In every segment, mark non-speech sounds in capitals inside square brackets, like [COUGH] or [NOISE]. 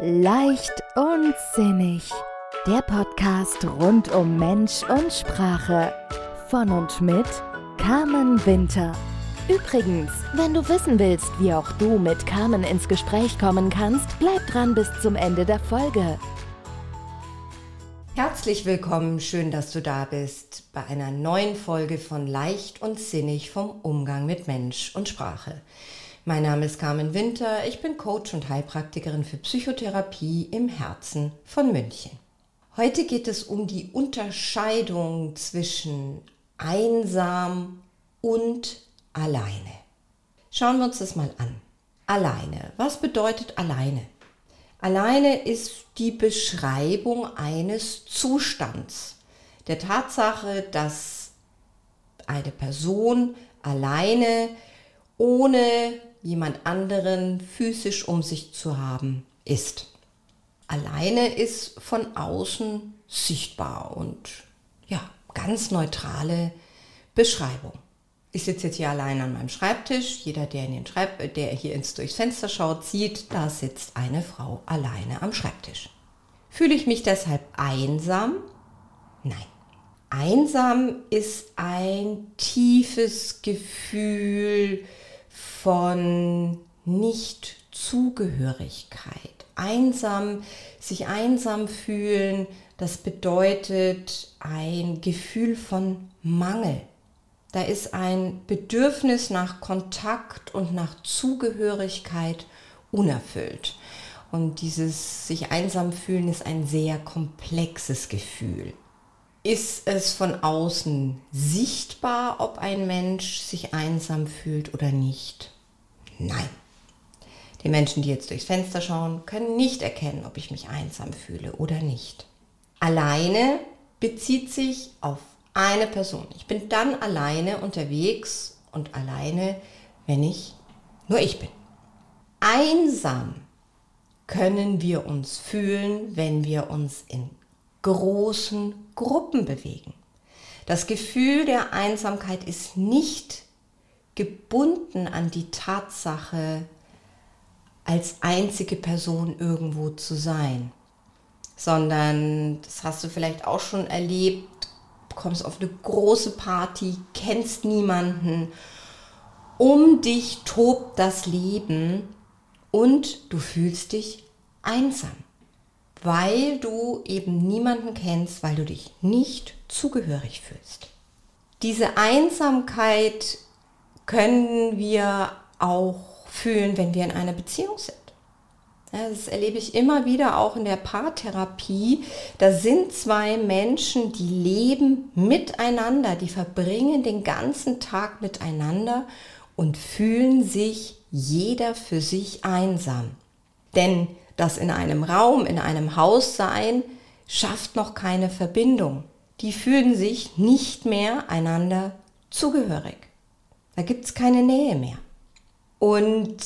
Leicht und sinnig. Der Podcast rund um Mensch und Sprache. Von und mit Carmen Winter. Übrigens, wenn du wissen willst, wie auch du mit Carmen ins Gespräch kommen kannst, bleib dran bis zum Ende der Folge. Herzlich willkommen, schön, dass du da bist bei einer neuen Folge von Leicht und Sinnig vom Umgang mit Mensch und Sprache. Mein Name ist Carmen Winter, ich bin Coach und Heilpraktikerin für Psychotherapie im Herzen von München. Heute geht es um die Unterscheidung zwischen einsam und alleine. Schauen wir uns das mal an. Alleine. Was bedeutet alleine? Alleine ist die Beschreibung eines Zustands, der Tatsache, dass eine Person alleine ohne jemand anderen physisch um sich zu haben ist. Alleine ist von außen sichtbar und ja, ganz neutrale Beschreibung. Ich sitze jetzt hier allein an meinem Schreibtisch. Jeder, der, in den Schreib der hier ins durchs Fenster schaut, sieht, da sitzt eine Frau alleine am Schreibtisch. Fühle ich mich deshalb einsam? Nein. Einsam ist ein tiefes Gefühl, von Nichtzugehörigkeit. Einsam, sich einsam fühlen, das bedeutet ein Gefühl von Mangel. Da ist ein Bedürfnis nach Kontakt und nach Zugehörigkeit unerfüllt. Und dieses sich einsam fühlen ist ein sehr komplexes Gefühl. Ist es von außen sichtbar, ob ein Mensch sich einsam fühlt oder nicht? Nein. Die Menschen, die jetzt durchs Fenster schauen, können nicht erkennen, ob ich mich einsam fühle oder nicht. Alleine bezieht sich auf eine Person. Ich bin dann alleine unterwegs und alleine, wenn ich nur ich bin. Einsam können wir uns fühlen, wenn wir uns in großen Gruppen bewegen. Das Gefühl der Einsamkeit ist nicht gebunden an die Tatsache, als einzige Person irgendwo zu sein, sondern das hast du vielleicht auch schon erlebt, kommst auf eine große Party, kennst niemanden, um dich tobt das Leben und du fühlst dich einsam, weil du eben niemanden kennst, weil du dich nicht zugehörig fühlst. Diese Einsamkeit können wir auch fühlen, wenn wir in einer Beziehung sind. Das erlebe ich immer wieder auch in der Paartherapie. Da sind zwei Menschen, die leben miteinander, die verbringen den ganzen Tag miteinander und fühlen sich jeder für sich einsam. Denn das in einem Raum, in einem Haus sein, schafft noch keine Verbindung. Die fühlen sich nicht mehr einander zugehörig. Da gibt es keine Nähe mehr. Und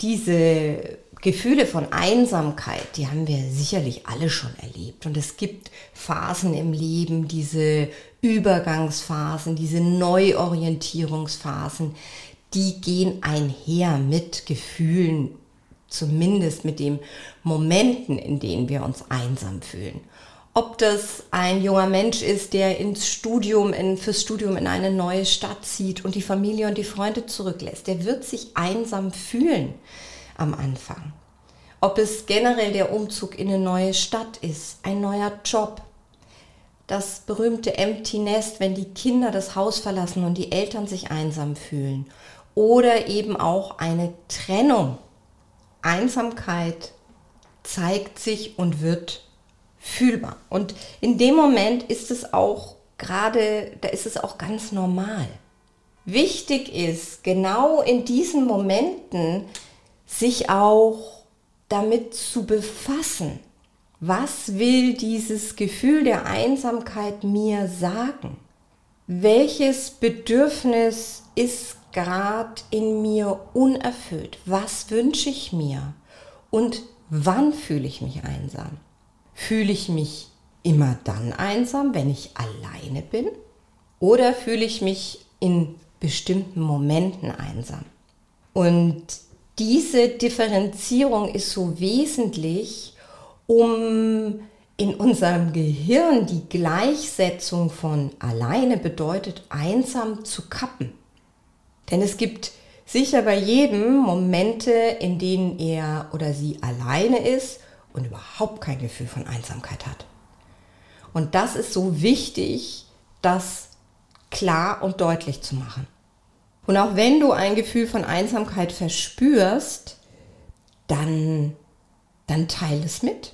diese Gefühle von Einsamkeit, die haben wir sicherlich alle schon erlebt. Und es gibt Phasen im Leben, diese Übergangsphasen, diese Neuorientierungsphasen, die gehen einher mit Gefühlen, zumindest mit den Momenten, in denen wir uns einsam fühlen. Ob das ein junger Mensch ist, der ins Studium, in, fürs Studium in eine neue Stadt zieht und die Familie und die Freunde zurücklässt, der wird sich einsam fühlen am Anfang. Ob es generell der Umzug in eine neue Stadt ist, ein neuer Job, das berühmte Empty Nest, wenn die Kinder das Haus verlassen und die Eltern sich einsam fühlen. Oder eben auch eine Trennung. Einsamkeit zeigt sich und wird fühlbar. Und in dem Moment ist es auch gerade, da ist es auch ganz normal. Wichtig ist, genau in diesen Momenten sich auch damit zu befassen. Was will dieses Gefühl der Einsamkeit mir sagen? Welches Bedürfnis ist gerade in mir unerfüllt? Was wünsche ich mir? Und wann fühle ich mich einsam? Fühle ich mich immer dann einsam, wenn ich alleine bin? Oder fühle ich mich in bestimmten Momenten einsam? Und diese Differenzierung ist so wesentlich, um in unserem Gehirn die Gleichsetzung von alleine bedeutet einsam zu kappen. Denn es gibt sicher bei jedem Momente, in denen er oder sie alleine ist und überhaupt kein Gefühl von Einsamkeit hat. Und das ist so wichtig, das klar und deutlich zu machen. Und auch wenn du ein Gefühl von Einsamkeit verspürst, dann, dann teile es mit.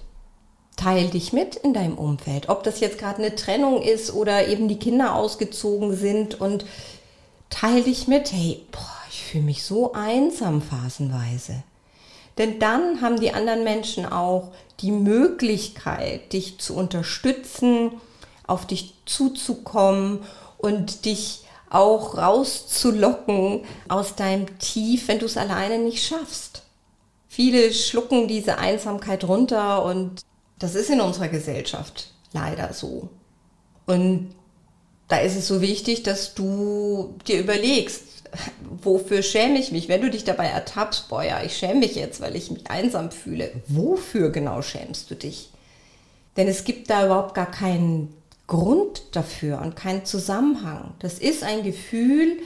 Teil dich mit in deinem Umfeld. Ob das jetzt gerade eine Trennung ist oder eben die Kinder ausgezogen sind und teil dich mit. Hey, boah, ich fühle mich so einsam phasenweise. Denn dann haben die anderen Menschen auch die Möglichkeit, dich zu unterstützen, auf dich zuzukommen und dich auch rauszulocken aus deinem Tief, wenn du es alleine nicht schaffst. Viele schlucken diese Einsamkeit runter und das ist in unserer Gesellschaft leider so. Und da ist es so wichtig, dass du dir überlegst, wofür schäme ich mich? Wenn du dich dabei ertappst, boah ja, ich schäme mich jetzt, weil ich mich einsam fühle. Wofür genau schämst du dich? Denn es gibt da überhaupt gar keinen Grund dafür und keinen Zusammenhang. Das ist ein Gefühl,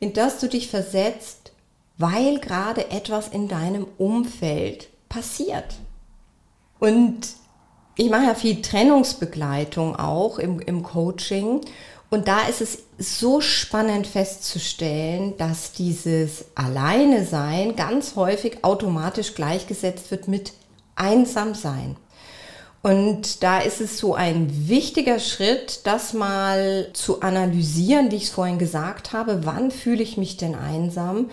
in das du dich versetzt, weil gerade etwas in deinem Umfeld passiert. Und ich mache ja viel Trennungsbegleitung auch im, im Coaching. Und da ist es so spannend festzustellen, dass dieses Alleine sein ganz häufig automatisch gleichgesetzt wird mit einsam sein. Und da ist es so ein wichtiger Schritt, das mal zu analysieren, wie ich es vorhin gesagt habe. Wann fühle ich mich denn einsam?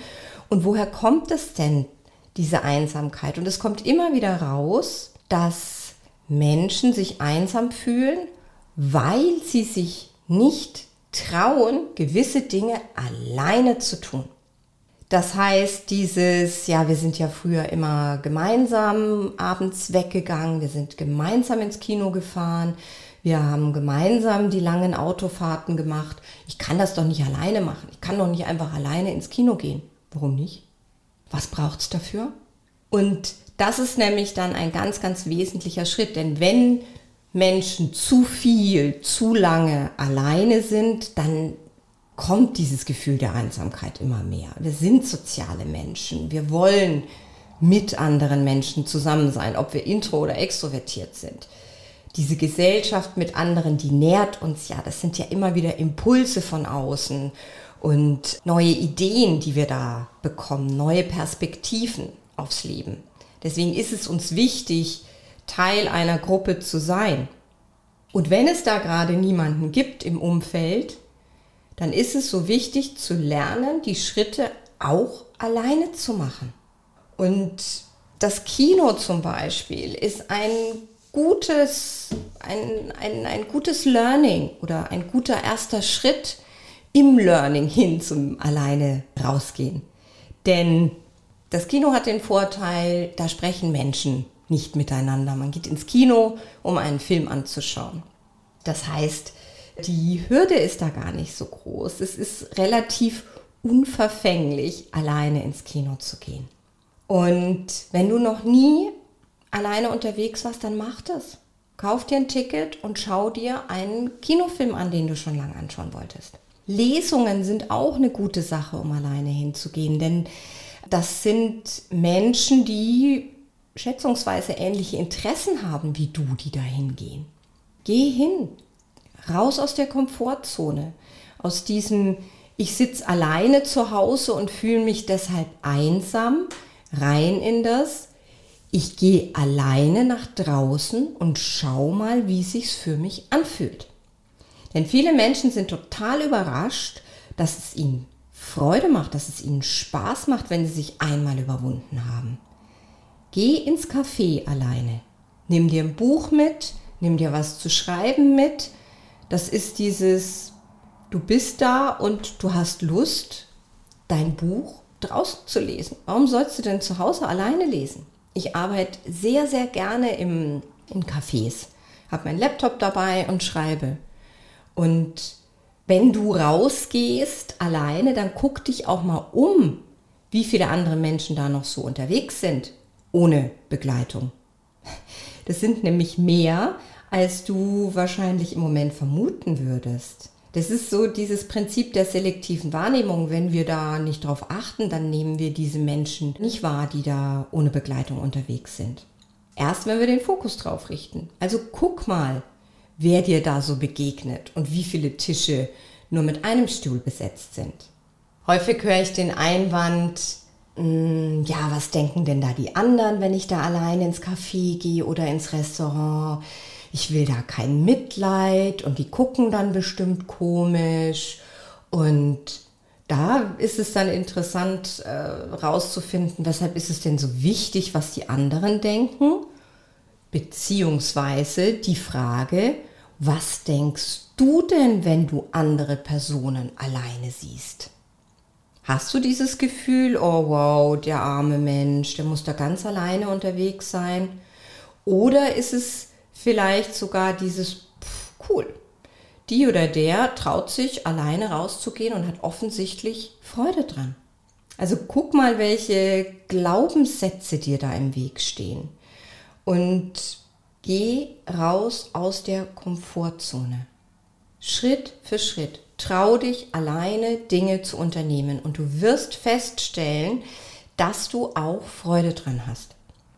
Und woher kommt es denn, diese Einsamkeit? Und es kommt immer wieder raus, dass Menschen sich einsam fühlen, weil sie sich nicht trauen, gewisse Dinge alleine zu tun. Das heißt, dieses, ja, wir sind ja früher immer gemeinsam abends weggegangen, wir sind gemeinsam ins Kino gefahren, wir haben gemeinsam die langen Autofahrten gemacht. Ich kann das doch nicht alleine machen. Ich kann doch nicht einfach alleine ins Kino gehen. Warum nicht? Was braucht es dafür? Und das ist nämlich dann ein ganz, ganz wesentlicher Schritt. Denn wenn Menschen zu viel, zu lange alleine sind, dann kommt dieses Gefühl der Einsamkeit immer mehr. Wir sind soziale Menschen. Wir wollen mit anderen Menschen zusammen sein, ob wir intro oder extrovertiert sind. Diese Gesellschaft mit anderen, die nährt uns ja. Das sind ja immer wieder Impulse von außen und neue Ideen, die wir da bekommen, neue Perspektiven aufs Leben. Deswegen ist es uns wichtig, Teil einer Gruppe zu sein. Und wenn es da gerade niemanden gibt im Umfeld, dann ist es so wichtig zu lernen, die Schritte auch alleine zu machen. Und das Kino zum Beispiel ist ein gutes, ein, ein, ein gutes Learning oder ein guter erster Schritt im Learning hin zum alleine rausgehen. Denn das Kino hat den Vorteil, da sprechen Menschen nicht miteinander. Man geht ins Kino, um einen Film anzuschauen. Das heißt, die Hürde ist da gar nicht so groß. Es ist relativ unverfänglich, alleine ins Kino zu gehen. Und wenn du noch nie alleine unterwegs warst, dann mach das. Kauf dir ein Ticket und schau dir einen Kinofilm an, den du schon lange anschauen wolltest. Lesungen sind auch eine gute Sache, um alleine hinzugehen, denn das sind Menschen, die schätzungsweise ähnliche Interessen haben wie du, die da hingehen. Geh hin, raus aus der Komfortzone, aus diesem ich sitze alleine zu Hause und fühle mich deshalb einsam, rein in das ich gehe alleine nach draußen und schau mal, wie sich's für mich anfühlt. Denn viele Menschen sind total überrascht, dass es ihnen Freude macht, dass es ihnen Spaß macht, wenn sie sich einmal überwunden haben. Geh ins Café alleine. Nimm dir ein Buch mit, nimm dir was zu schreiben mit, das ist dieses, du bist da und du hast Lust, dein Buch draußen zu lesen. Warum sollst du denn zu Hause alleine lesen? Ich arbeite sehr, sehr gerne im, in Cafés, habe meinen Laptop dabei und schreibe. Und wenn du rausgehst alleine, dann guck dich auch mal um. wie viele andere Menschen da noch so unterwegs sind ohne Begleitung. Das sind nämlich mehr, als du wahrscheinlich im Moment vermuten würdest. Das ist so dieses Prinzip der selektiven Wahrnehmung. Wenn wir da nicht drauf achten, dann nehmen wir diese Menschen nicht wahr, die da ohne Begleitung unterwegs sind. Erst wenn wir den Fokus drauf richten. Also guck mal, wer dir da so begegnet und wie viele Tische nur mit einem Stuhl besetzt sind. Häufig höre ich den Einwand, ja, was denken denn da die anderen, wenn ich da allein ins Café gehe oder ins Restaurant? ich will da kein Mitleid und die gucken dann bestimmt komisch. Und da ist es dann interessant äh, rauszufinden, weshalb ist es denn so wichtig, was die anderen denken, beziehungsweise die Frage, was denkst du denn, wenn du andere Personen alleine siehst? Hast du dieses Gefühl, oh wow, der arme Mensch, der muss da ganz alleine unterwegs sein? Oder ist es vielleicht sogar dieses pff, cool. Die oder der traut sich alleine rauszugehen und hat offensichtlich Freude dran. Also guck mal, welche Glaubenssätze dir da im Weg stehen. Und geh raus aus der Komfortzone. Schritt für Schritt. Trau dich alleine Dinge zu unternehmen und du wirst feststellen, dass du auch Freude dran hast.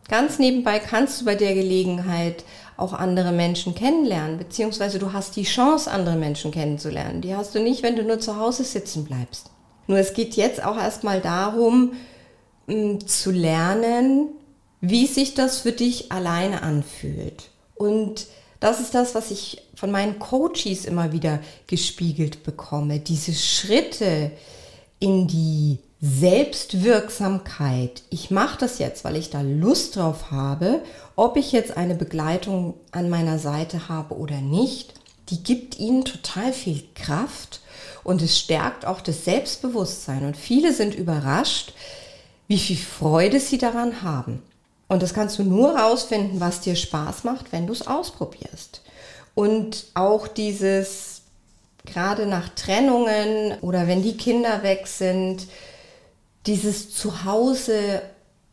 Ganz nebenbei kannst du bei der Gelegenheit auch andere Menschen kennenlernen, beziehungsweise du hast die Chance, andere Menschen kennenzulernen. Die hast du nicht, wenn du nur zu Hause sitzen bleibst. Nur es geht jetzt auch erstmal darum, zu lernen, wie sich das für dich alleine anfühlt. Und das ist das, was ich von meinen Coaches immer wieder gespiegelt bekomme. Diese Schritte in die Selbstwirksamkeit. Ich mache das jetzt, weil ich da Lust drauf habe. Ob ich jetzt eine Begleitung an meiner Seite habe oder nicht, die gibt ihnen total viel Kraft und es stärkt auch das Selbstbewusstsein. Und viele sind überrascht, wie viel Freude sie daran haben. Und das kannst du nur rausfinden, was dir Spaß macht, wenn du es ausprobierst. Und auch dieses, gerade nach Trennungen oder wenn die Kinder weg sind, dieses Zuhause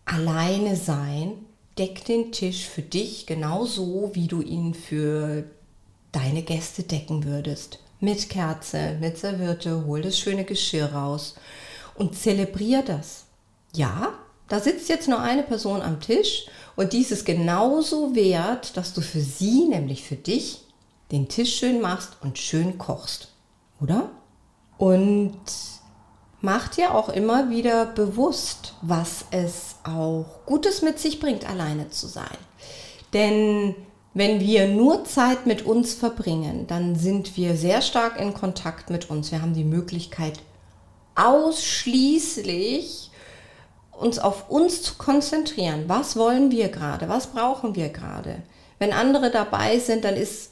alleine sein deckt den Tisch für dich genauso, wie du ihn für deine Gäste decken würdest. Mit Kerze, mit Serviette, hol das schöne Geschirr raus und zelebrier das. Ja, da sitzt jetzt nur eine Person am Tisch und dies ist genauso wert, dass du für sie, nämlich für dich, den Tisch schön machst und schön kochst. Oder? Und mach dir auch immer wieder bewusst, was es auch Gutes mit sich bringt, alleine zu sein. Denn wenn wir nur Zeit mit uns verbringen, dann sind wir sehr stark in Kontakt mit uns. Wir haben die Möglichkeit, ausschließlich uns auf uns zu konzentrieren. Was wollen wir gerade? Was brauchen wir gerade? Wenn andere dabei sind, dann ist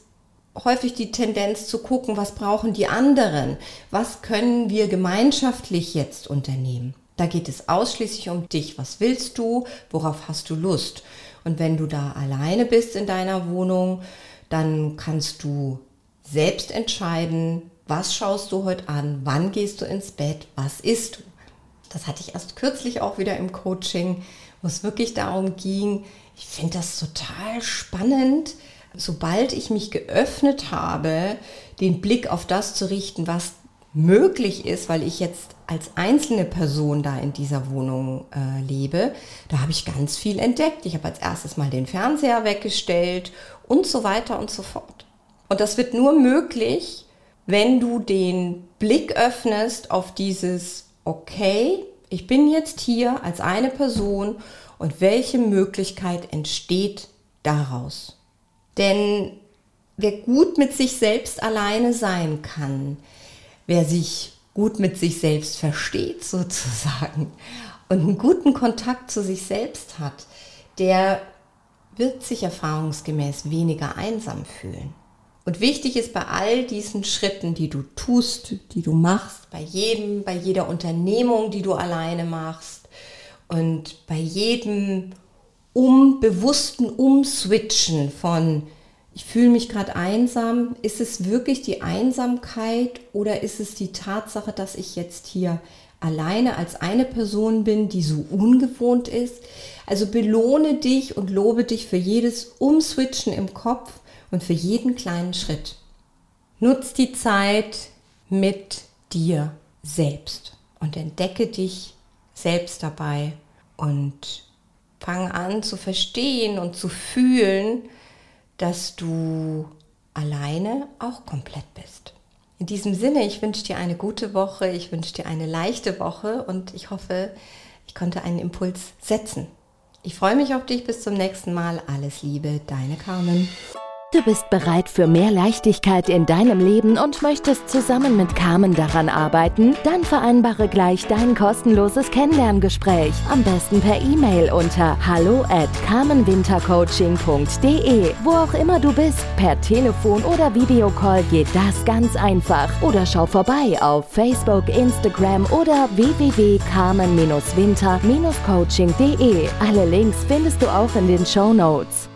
häufig die Tendenz zu gucken, was brauchen die anderen? Was können wir gemeinschaftlich jetzt unternehmen? Da geht es ausschließlich um dich. Was willst du? Worauf hast du Lust? Und wenn du da alleine bist in deiner Wohnung, dann kannst du selbst entscheiden, was schaust du heute an, wann gehst du ins Bett, was isst du. Das hatte ich erst kürzlich auch wieder im Coaching, wo es wirklich darum ging, ich finde das total spannend, sobald ich mich geöffnet habe, den Blick auf das zu richten, was möglich ist, weil ich jetzt als einzelne Person da in dieser Wohnung äh, lebe, da habe ich ganz viel entdeckt. Ich habe als erstes mal den Fernseher weggestellt und so weiter und so fort. Und das wird nur möglich, wenn du den Blick öffnest auf dieses, okay, ich bin jetzt hier als eine Person und welche Möglichkeit entsteht daraus? Denn wer gut mit sich selbst alleine sein kann, wer sich gut mit sich selbst versteht [LAUGHS] sozusagen und einen guten Kontakt zu sich selbst hat, der wird sich erfahrungsgemäß weniger einsam fühlen. Und wichtig ist bei all diesen Schritten, die du tust, die du machst, bei jedem, bei jeder Unternehmung, die du alleine machst und bei jedem um bewussten Umswitchen von ich fühle mich gerade einsam, ist es wirklich die Einsamkeit oder ist es die Tatsache, dass ich jetzt hier alleine als eine Person bin, die so ungewohnt ist. Also belohne dich und lobe dich für jedes Umswitchen im Kopf und für jeden kleinen Schritt. Nutz die Zeit mit dir selbst und entdecke dich selbst dabei und fang an zu verstehen und zu fühlen, dass du alleine auch komplett bist. In diesem Sinne, ich wünsche dir eine gute Woche, ich wünsche dir eine leichte Woche und ich hoffe, ich konnte einen Impuls setzen. Ich freue mich auf dich, bis zum nächsten Mal. Alles Liebe, deine Carmen. Du bist bereit für mehr Leichtigkeit in deinem Leben und möchtest zusammen mit Carmen daran arbeiten? Dann vereinbare gleich dein kostenloses Kennenlerngespräch. Am besten per E-Mail unter hallo at carmenwintercoaching.de. Wo auch immer du bist, per Telefon oder Videocall geht das ganz einfach. Oder schau vorbei auf Facebook, Instagram oder www.carmen-winter-coaching.de. Alle Links findest du auch in den Show Notes.